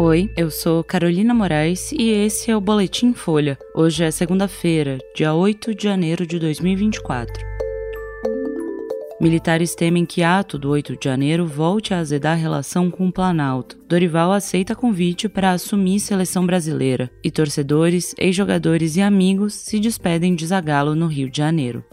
Oi, eu sou Carolina Moraes e esse é o Boletim Folha. Hoje é segunda-feira, dia 8 de janeiro de 2024. Militares temem que ato do 8 de janeiro volte a azedar a relação com o Planalto. Dorival aceita convite para assumir seleção brasileira e torcedores, ex-jogadores e amigos se despedem de Zagallo no Rio de Janeiro.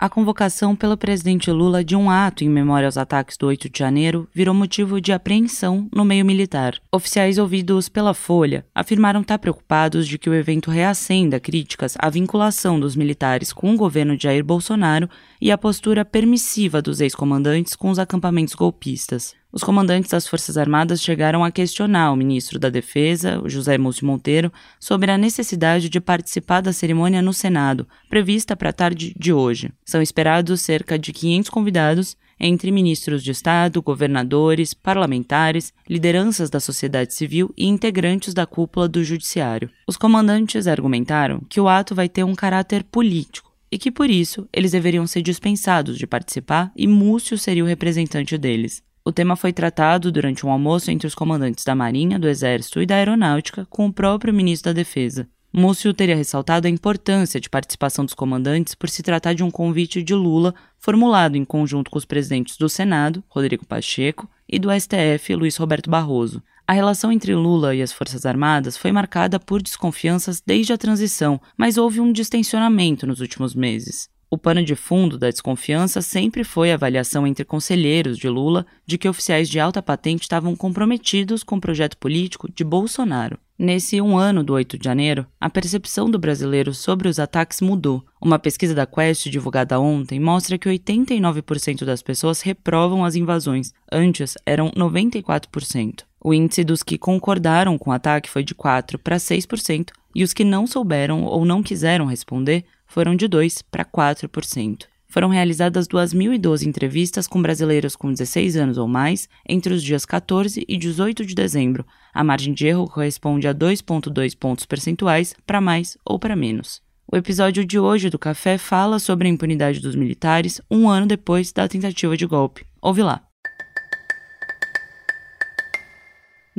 A convocação pelo presidente Lula de um ato em memória aos ataques do 8 de janeiro virou motivo de apreensão no meio militar. Oficiais ouvidos pela Folha afirmaram estar preocupados de que o evento reacenda críticas à vinculação dos militares com o governo de Jair Bolsonaro e a postura permissiva dos ex-comandantes com os acampamentos golpistas. Os comandantes das Forças Armadas chegaram a questionar o ministro da Defesa, José Múcio Monteiro, sobre a necessidade de participar da cerimônia no Senado, prevista para a tarde de hoje. São esperados cerca de 500 convidados, entre ministros de Estado, governadores, parlamentares, lideranças da sociedade civil e integrantes da cúpula do Judiciário. Os comandantes argumentaram que o ato vai ter um caráter político e que, por isso, eles deveriam ser dispensados de participar e Múcio seria o representante deles. O tema foi tratado durante um almoço entre os comandantes da Marinha, do Exército e da Aeronáutica com o próprio ministro da Defesa. Múcio teria ressaltado a importância de participação dos comandantes por se tratar de um convite de Lula formulado em conjunto com os presidentes do Senado, Rodrigo Pacheco, e do STF, Luiz Roberto Barroso. A relação entre Lula e as Forças Armadas foi marcada por desconfianças desde a transição, mas houve um distensionamento nos últimos meses. O pano de fundo da desconfiança sempre foi a avaliação entre conselheiros de Lula de que oficiais de alta patente estavam comprometidos com o projeto político de Bolsonaro. Nesse um ano do 8 de janeiro, a percepção do brasileiro sobre os ataques mudou. Uma pesquisa da Quest divulgada ontem mostra que 89% das pessoas reprovam as invasões, antes eram 94%. O índice dos que concordaram com o ataque foi de 4 para 6%, e os que não souberam ou não quiseram responder foram de 2% para 4%. Foram realizadas 2.012 entrevistas com brasileiros com 16 anos ou mais entre os dias 14 e 18 de dezembro. A margem de erro corresponde a 2,2 pontos percentuais para mais ou para menos. O episódio de hoje do Café fala sobre a impunidade dos militares um ano depois da tentativa de golpe. Ouve lá.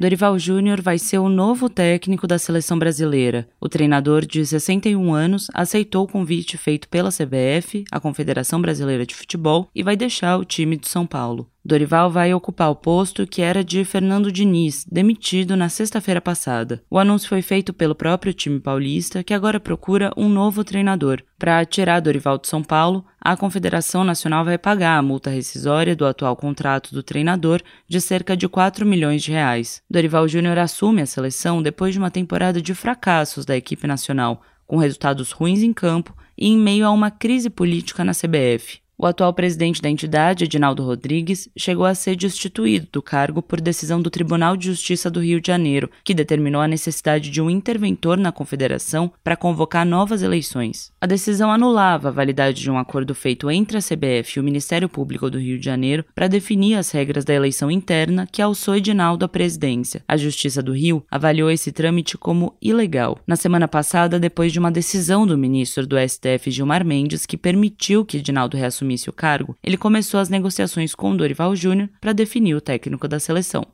Dorival Júnior vai ser o novo técnico da seleção brasileira. O treinador de 61 anos aceitou o convite feito pela CBF, a Confederação Brasileira de Futebol, e vai deixar o time de São Paulo. Dorival vai ocupar o posto que era de Fernando Diniz, demitido na sexta-feira passada. O anúncio foi feito pelo próprio time paulista, que agora procura um novo treinador. Para tirar Dorival de São Paulo, a Confederação Nacional vai pagar a multa rescisória do atual contrato do treinador de cerca de 4 milhões de reais. Dorival Júnior assume a seleção depois de uma temporada de fracassos da equipe nacional, com resultados ruins em campo e em meio a uma crise política na CBF. O atual presidente da entidade, Edinaldo Rodrigues, chegou a ser destituído do cargo por decisão do Tribunal de Justiça do Rio de Janeiro, que determinou a necessidade de um interventor na confederação para convocar novas eleições. A decisão anulava a validade de um acordo feito entre a CBF e o Ministério Público do Rio de Janeiro para definir as regras da eleição interna que alçou Edinaldo à presidência. A Justiça do Rio avaliou esse trâmite como ilegal. Na semana passada, depois de uma decisão do ministro do STF Gilmar Mendes que permitiu que Edinaldo reassumisse assumisse o cargo, ele começou as negociações com Dorival Júnior para definir o técnico da seleção.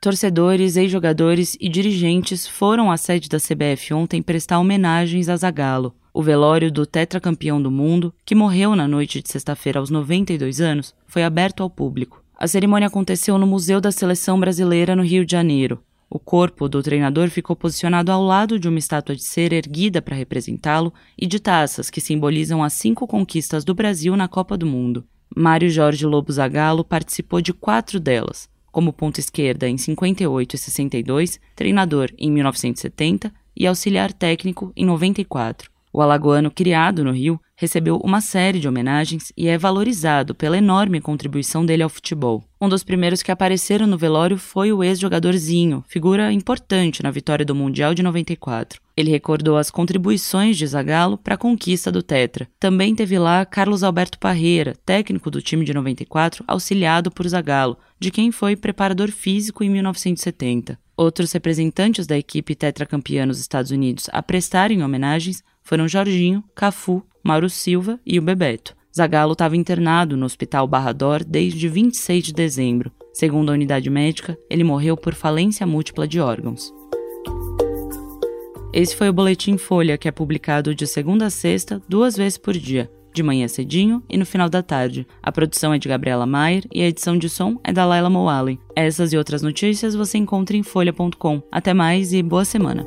Torcedores, ex-jogadores e dirigentes foram à sede da CBF ontem prestar homenagens a Zagallo. O velório do tetracampeão do mundo, que morreu na noite de sexta-feira aos 92 anos, foi aberto ao público. A cerimônia aconteceu no Museu da Seleção Brasileira, no Rio de Janeiro. O corpo do treinador ficou posicionado ao lado de uma estátua de cera erguida para representá-lo e de taças que simbolizam as cinco conquistas do Brasil na Copa do Mundo. Mário Jorge Lobo Zagallo participou de quatro delas, como ponta esquerda em 58 e 62, treinador em 1970 e auxiliar técnico em 94. O alagoano, criado no Rio, recebeu uma série de homenagens e é valorizado pela enorme contribuição dele ao futebol. Um dos primeiros que apareceram no velório foi o ex-jogadorzinho, figura importante na vitória do Mundial de 94. Ele recordou as contribuições de Zagallo para a conquista do Tetra. Também teve lá Carlos Alberto Parreira, técnico do time de 94, auxiliado por Zagallo, de quem foi preparador físico em 1970. Outros representantes da equipe tetracampeã nos Estados Unidos a prestarem homenagens foram Jorginho, Cafu, Mauro Silva e o Bebeto. Zagallo estava internado no Hospital Barrador desde 26 de dezembro. Segundo a unidade médica, ele morreu por falência múltipla de órgãos. Esse foi o Boletim Folha, que é publicado de segunda a sexta, duas vezes por dia, de manhã cedinho e no final da tarde. A produção é de Gabriela Maier e a edição de som é da Laila Moali. Essas e outras notícias você encontra em folha.com. Até mais e boa semana!